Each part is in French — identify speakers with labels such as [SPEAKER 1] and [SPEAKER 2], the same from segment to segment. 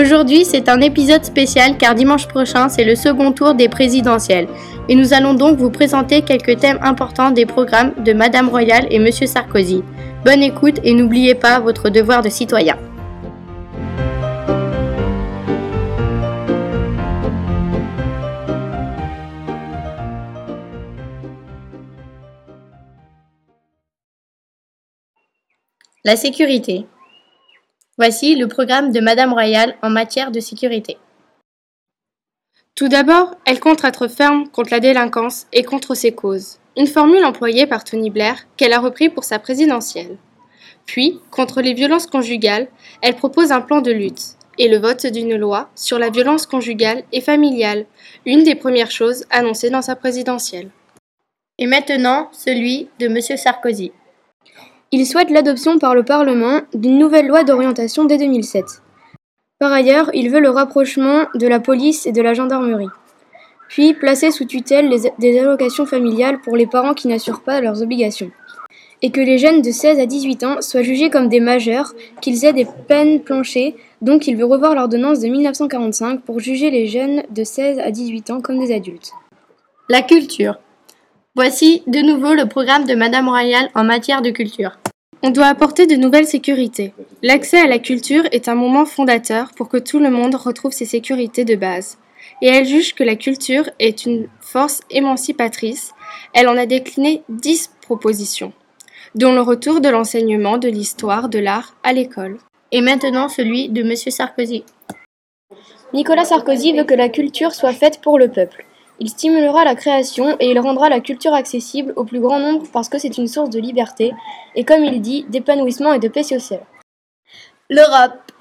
[SPEAKER 1] Aujourd'hui, c'est un épisode spécial car dimanche prochain, c'est le second tour des présidentielles. Et nous allons donc vous présenter quelques thèmes importants des programmes de Madame Royale et Monsieur Sarkozy. Bonne écoute et n'oubliez pas votre devoir de citoyen. La sécurité. Voici le programme de Madame Royale en matière de sécurité. Tout d'abord, elle compte être ferme contre la délinquance et contre ses causes, une formule employée par Tony Blair qu'elle a repris pour sa présidentielle. Puis, contre les violences conjugales, elle propose un plan de lutte et le vote d'une loi sur la violence conjugale et familiale, une des premières choses annoncées dans sa présidentielle. Et maintenant, celui de M. Sarkozy. Il souhaite l'adoption par le Parlement d'une nouvelle loi d'orientation dès 2007. Par ailleurs, il veut le rapprochement de la police et de la gendarmerie. Puis placer sous tutelle des allocations familiales pour les parents qui n'assurent pas leurs obligations. Et que les jeunes de 16 à 18 ans soient jugés comme des majeurs, qu'ils aient des peines planchées, donc il veut revoir l'ordonnance de 1945 pour juger les jeunes de 16 à 18 ans comme des adultes. La culture. Voici de nouveau le programme de Madame Royale en matière de culture. On doit apporter de nouvelles sécurités. L'accès à la culture est un moment fondateur pour que tout le monde retrouve ses sécurités de base. Et elle juge que la culture est une force émancipatrice. Elle en a décliné dix propositions, dont le retour de l'enseignement de l'histoire de l'art à l'école. Et maintenant celui de M. Sarkozy. Nicolas Sarkozy veut que la culture soit faite pour le peuple. Il stimulera la création et il rendra la culture accessible au plus grand nombre parce que c'est une source de liberté et, comme il dit, d'épanouissement et de paix sociale. L'Europe.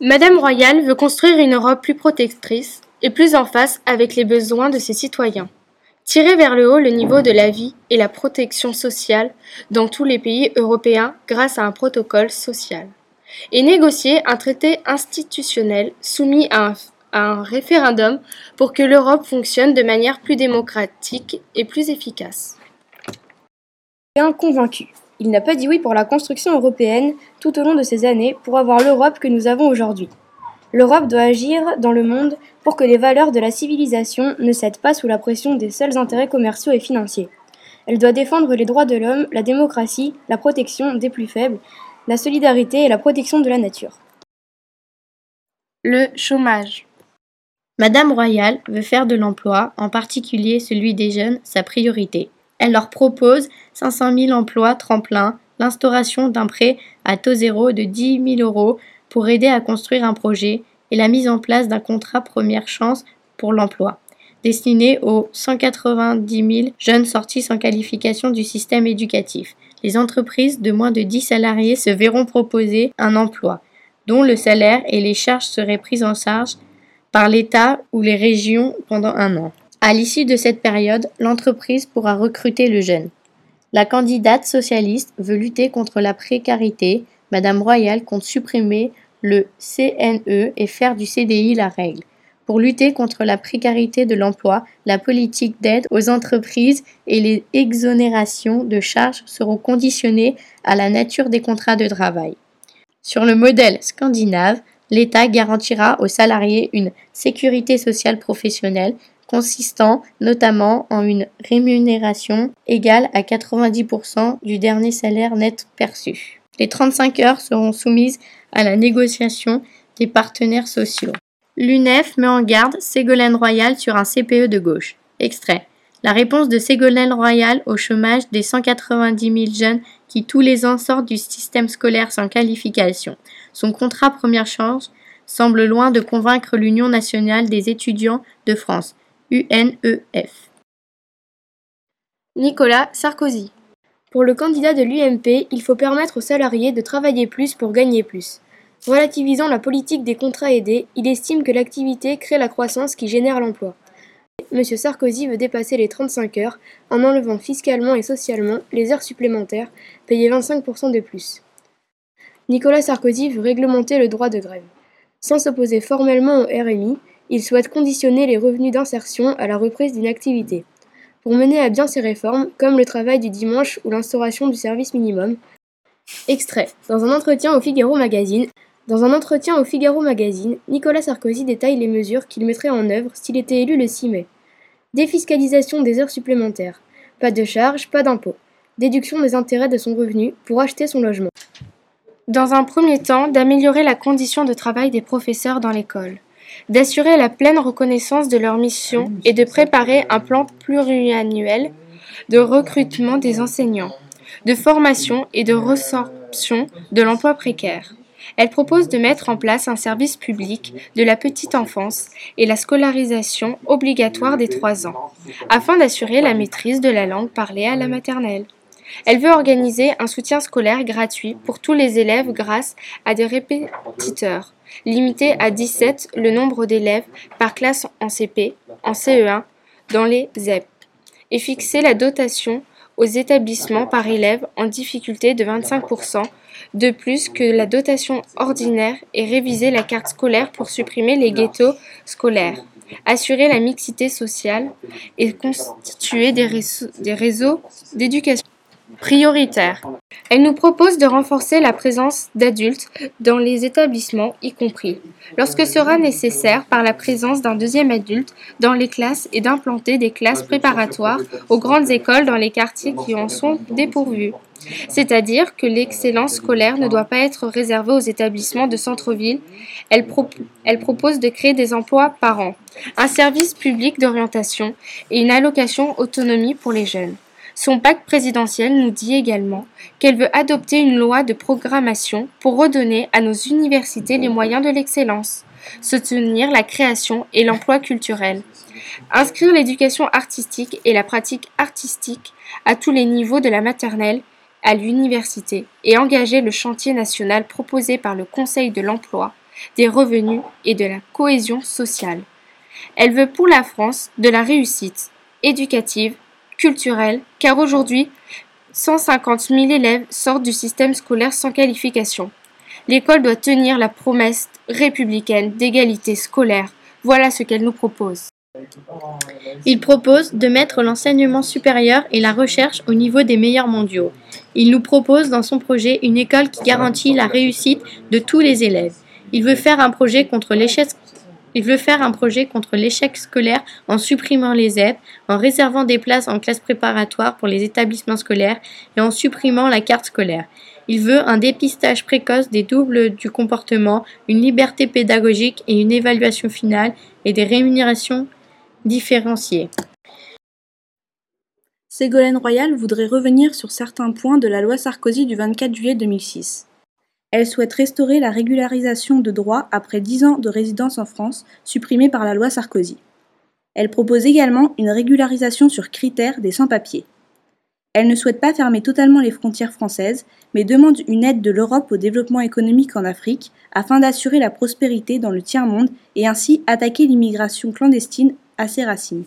[SPEAKER 1] Madame Royale veut construire une Europe plus protectrice et plus en face avec les besoins de ses citoyens. Tirer vers le haut le niveau de la vie et la protection sociale dans tous les pays européens grâce à un protocole social. Et négocier un traité institutionnel soumis à un un référendum pour que l'Europe fonctionne de manière plus démocratique et plus efficace.
[SPEAKER 2] Bien convaincu. Il n'a pas dit oui pour la construction européenne tout au long de ces années pour avoir l'Europe que nous avons aujourd'hui. L'Europe doit agir dans le monde pour que les valeurs de la civilisation ne cèdent pas sous la pression des seuls intérêts commerciaux et financiers. Elle doit défendre les droits de l'homme, la démocratie, la protection des plus faibles, la solidarité et la protection de la nature.
[SPEAKER 1] Le chômage. Madame Royale veut faire de l'emploi, en particulier celui des jeunes, sa priorité. Elle leur propose 500 000 emplois tremplins, l'instauration d'un prêt à taux zéro de 10 000 euros pour aider à construire un projet et la mise en place d'un contrat première chance pour l'emploi, destiné aux 190 000 jeunes sortis sans qualification du système éducatif. Les entreprises de moins de 10 salariés se verront proposer un emploi, dont le salaire et les charges seraient prises en charge par l'État ou les régions pendant un an. À l'issue de cette période, l'entreprise pourra recruter le jeune. La candidate socialiste veut lutter contre la précarité. Madame Royal compte supprimer le CNE et faire du CDI la règle. Pour lutter contre la précarité de l'emploi, la politique d'aide aux entreprises et les exonérations de charges seront conditionnées à la nature des contrats de travail. Sur le modèle scandinave, l'État garantira aux salariés une sécurité sociale professionnelle consistant notamment en une rémunération égale à 90% du dernier salaire net perçu. Les 35 heures seront soumises à la négociation des partenaires sociaux. L'UNEF met en garde Ségolène Royal sur un CPE de gauche. Extrait. La réponse de Ségolène Royal au chômage des 190 000 jeunes qui tous les ans sortent du système scolaire sans qualification. Son contrat première chance semble loin de convaincre l'Union nationale des étudiants de France, UNEF.
[SPEAKER 2] Nicolas Sarkozy. Pour le candidat de l'UMP, il faut permettre aux salariés de travailler plus pour gagner plus. Relativisant la politique des contrats aidés, il estime que l'activité crée la croissance qui génère l'emploi. M. Sarkozy veut dépasser les 35 heures en enlevant fiscalement et socialement les heures supplémentaires, payées 25% de plus. Nicolas Sarkozy veut réglementer le droit de grève. Sans s'opposer formellement au RMI, il souhaite conditionner les revenus d'insertion à la reprise d'une activité. Pour mener à bien ces réformes, comme le travail du dimanche ou l'instauration du service minimum, Extrait. Dans un entretien au Figaro Magazine, Dans un entretien au Figaro Magazine, Nicolas Sarkozy détaille les mesures qu'il mettrait en œuvre s'il était élu le 6 mai. Défiscalisation des heures supplémentaires. Pas de charges, pas d'impôts. Déduction des intérêts de son revenu pour acheter son logement.
[SPEAKER 3] Dans un premier temps, d'améliorer la condition de travail des professeurs dans l'école, d'assurer la pleine reconnaissance de leur mission et de préparer un plan pluriannuel de recrutement des enseignants, de formation et de résorption de l'emploi précaire. Elle propose de mettre en place un service public de la petite enfance et la scolarisation obligatoire des trois ans, afin d'assurer la maîtrise de la langue parlée à la maternelle. Elle veut organiser un soutien scolaire gratuit pour tous les élèves grâce à des répétiteurs, limiter à 17 le nombre d'élèves par classe en CP, en CE1, dans les ZEP, et fixer la dotation aux établissements par élève en difficulté de 25%, de plus que la dotation ordinaire et réviser la carte scolaire pour supprimer les ghettos scolaires, assurer la mixité sociale et constituer des réseaux d'éducation prioritaire. Elle nous propose de renforcer la présence d'adultes dans les établissements, y compris, lorsque sera nécessaire, par la présence d'un deuxième adulte dans les classes et d'implanter des classes préparatoires aux grandes écoles dans les quartiers qui en sont dépourvus. C'est-à-dire que l'excellence scolaire ne doit pas être réservée aux établissements de centre-ville. Elle, elle propose de créer des emplois par an, un service public d'orientation et une allocation autonomie pour les jeunes. Son pacte présidentiel nous dit également qu'elle veut adopter une loi de programmation pour redonner à nos universités les moyens de l'excellence, soutenir la création et l'emploi culturel, inscrire l'éducation artistique et la pratique artistique à tous les niveaux de la maternelle à l'université et engager le chantier national proposé par le Conseil de l'emploi, des revenus et de la cohésion sociale. Elle veut pour la France de la réussite éducative, culturelle, car aujourd'hui, 150 000 élèves sortent du système scolaire sans qualification. L'école doit tenir la promesse républicaine d'égalité scolaire. Voilà ce qu'elle nous propose. Il propose de mettre l'enseignement supérieur et la recherche au niveau des meilleurs mondiaux. Il nous propose dans son projet une école qui garantit la réussite de tous les élèves. Il veut faire un projet contre l'échec il veut faire un projet contre l'échec scolaire en supprimant les ZEP, en réservant des places en classe préparatoire pour les établissements scolaires et en supprimant la carte scolaire. Il veut un dépistage précoce des doubles du comportement, une liberté pédagogique et une évaluation finale et des rémunérations différenciées.
[SPEAKER 4] Ségolène Royal voudrait revenir sur certains points de la loi Sarkozy du 24 juillet 2006. Elle souhaite restaurer la régularisation de droit après dix ans de résidence en France, supprimée par la loi Sarkozy. Elle propose également une régularisation sur critères des sans-papiers. Elle ne souhaite pas fermer totalement les frontières françaises, mais demande une aide de l'Europe au développement économique en Afrique afin d'assurer la prospérité dans le tiers-monde et ainsi attaquer l'immigration clandestine à ses racines.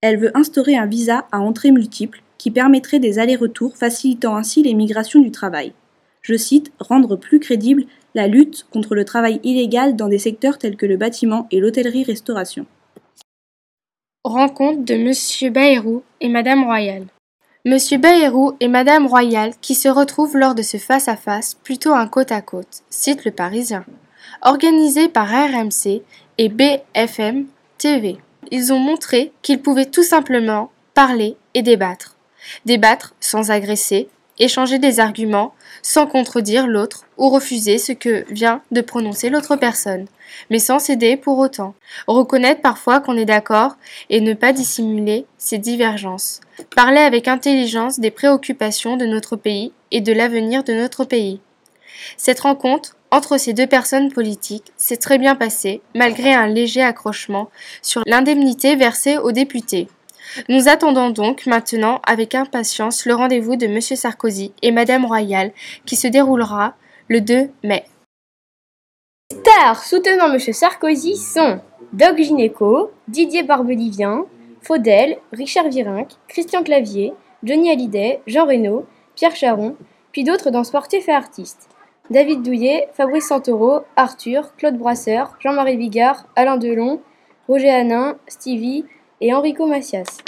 [SPEAKER 4] Elle veut instaurer un visa à entrée multiple qui permettrait des allers-retours facilitant ainsi les migrations du travail. Je cite Rendre plus crédible la lutte contre le travail illégal dans des secteurs tels que le bâtiment et l'hôtellerie-restauration.
[SPEAKER 3] Rencontre de M. Bayrou et Madame Royal. M. Bayrou et Madame Royal qui se retrouvent lors de ce face-à-face, plutôt un côte à côte, cite le Parisien, organisé par RMC et BFM TV. Ils ont montré qu'ils pouvaient tout simplement parler et débattre. Débattre sans agresser, échanger des arguments sans contredire l'autre ou refuser ce que vient de prononcer l'autre personne, mais sans céder pour autant. Reconnaître parfois qu'on est d'accord et ne pas dissimuler ses divergences. Parler avec intelligence des préoccupations de notre pays et de l'avenir de notre pays. Cette rencontre entre ces deux personnes politiques s'est très bien passée, malgré un léger accrochement sur l'indemnité versée aux députés. Nous attendons donc maintenant avec impatience le rendez-vous de M. Sarkozy et Madame Royal qui se déroulera le 2 mai.
[SPEAKER 2] Les stars soutenant M. Sarkozy sont Doc Gineco, Didier Barbelivien, Faudel, Richard Virenque, Christian Clavier, Johnny Hallyday, Jean Reno, Pierre Charon, puis d'autres dans sportifs et artistes. David Douillet, Fabrice Santoro, Arthur, Claude Brasseur, Jean-Marie Bigard, Alain Delon, Roger Hanin, Stevie, et Enrico Macias.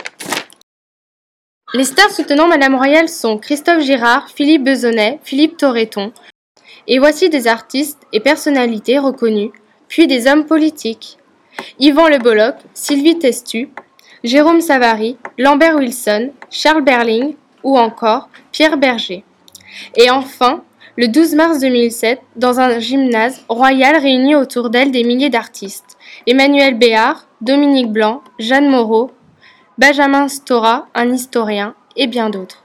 [SPEAKER 3] Les stars soutenant Madame Royale sont Christophe Girard, Philippe Besonnet, Philippe Torreton. Et voici des artistes et personnalités reconnus, puis des hommes politiques. Yvan Le Bolloc, Sylvie Testu, Jérôme Savary, Lambert Wilson, Charles Berling ou encore Pierre Berger. Et enfin, le 12 mars 2007, dans un gymnase, Royal réunit autour d'elle des milliers d'artistes. Emmanuel Béard, Dominique Blanc, Jeanne Moreau, Benjamin Stora, un historien, et bien d'autres.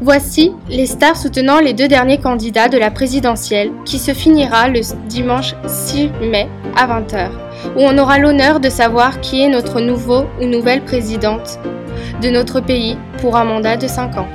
[SPEAKER 3] Voici les stars soutenant les deux derniers candidats de la présidentielle qui se finira le dimanche 6 mai à 20h, où on aura l'honneur de savoir qui est notre nouveau ou nouvelle présidente de notre pays pour un mandat de 5 ans.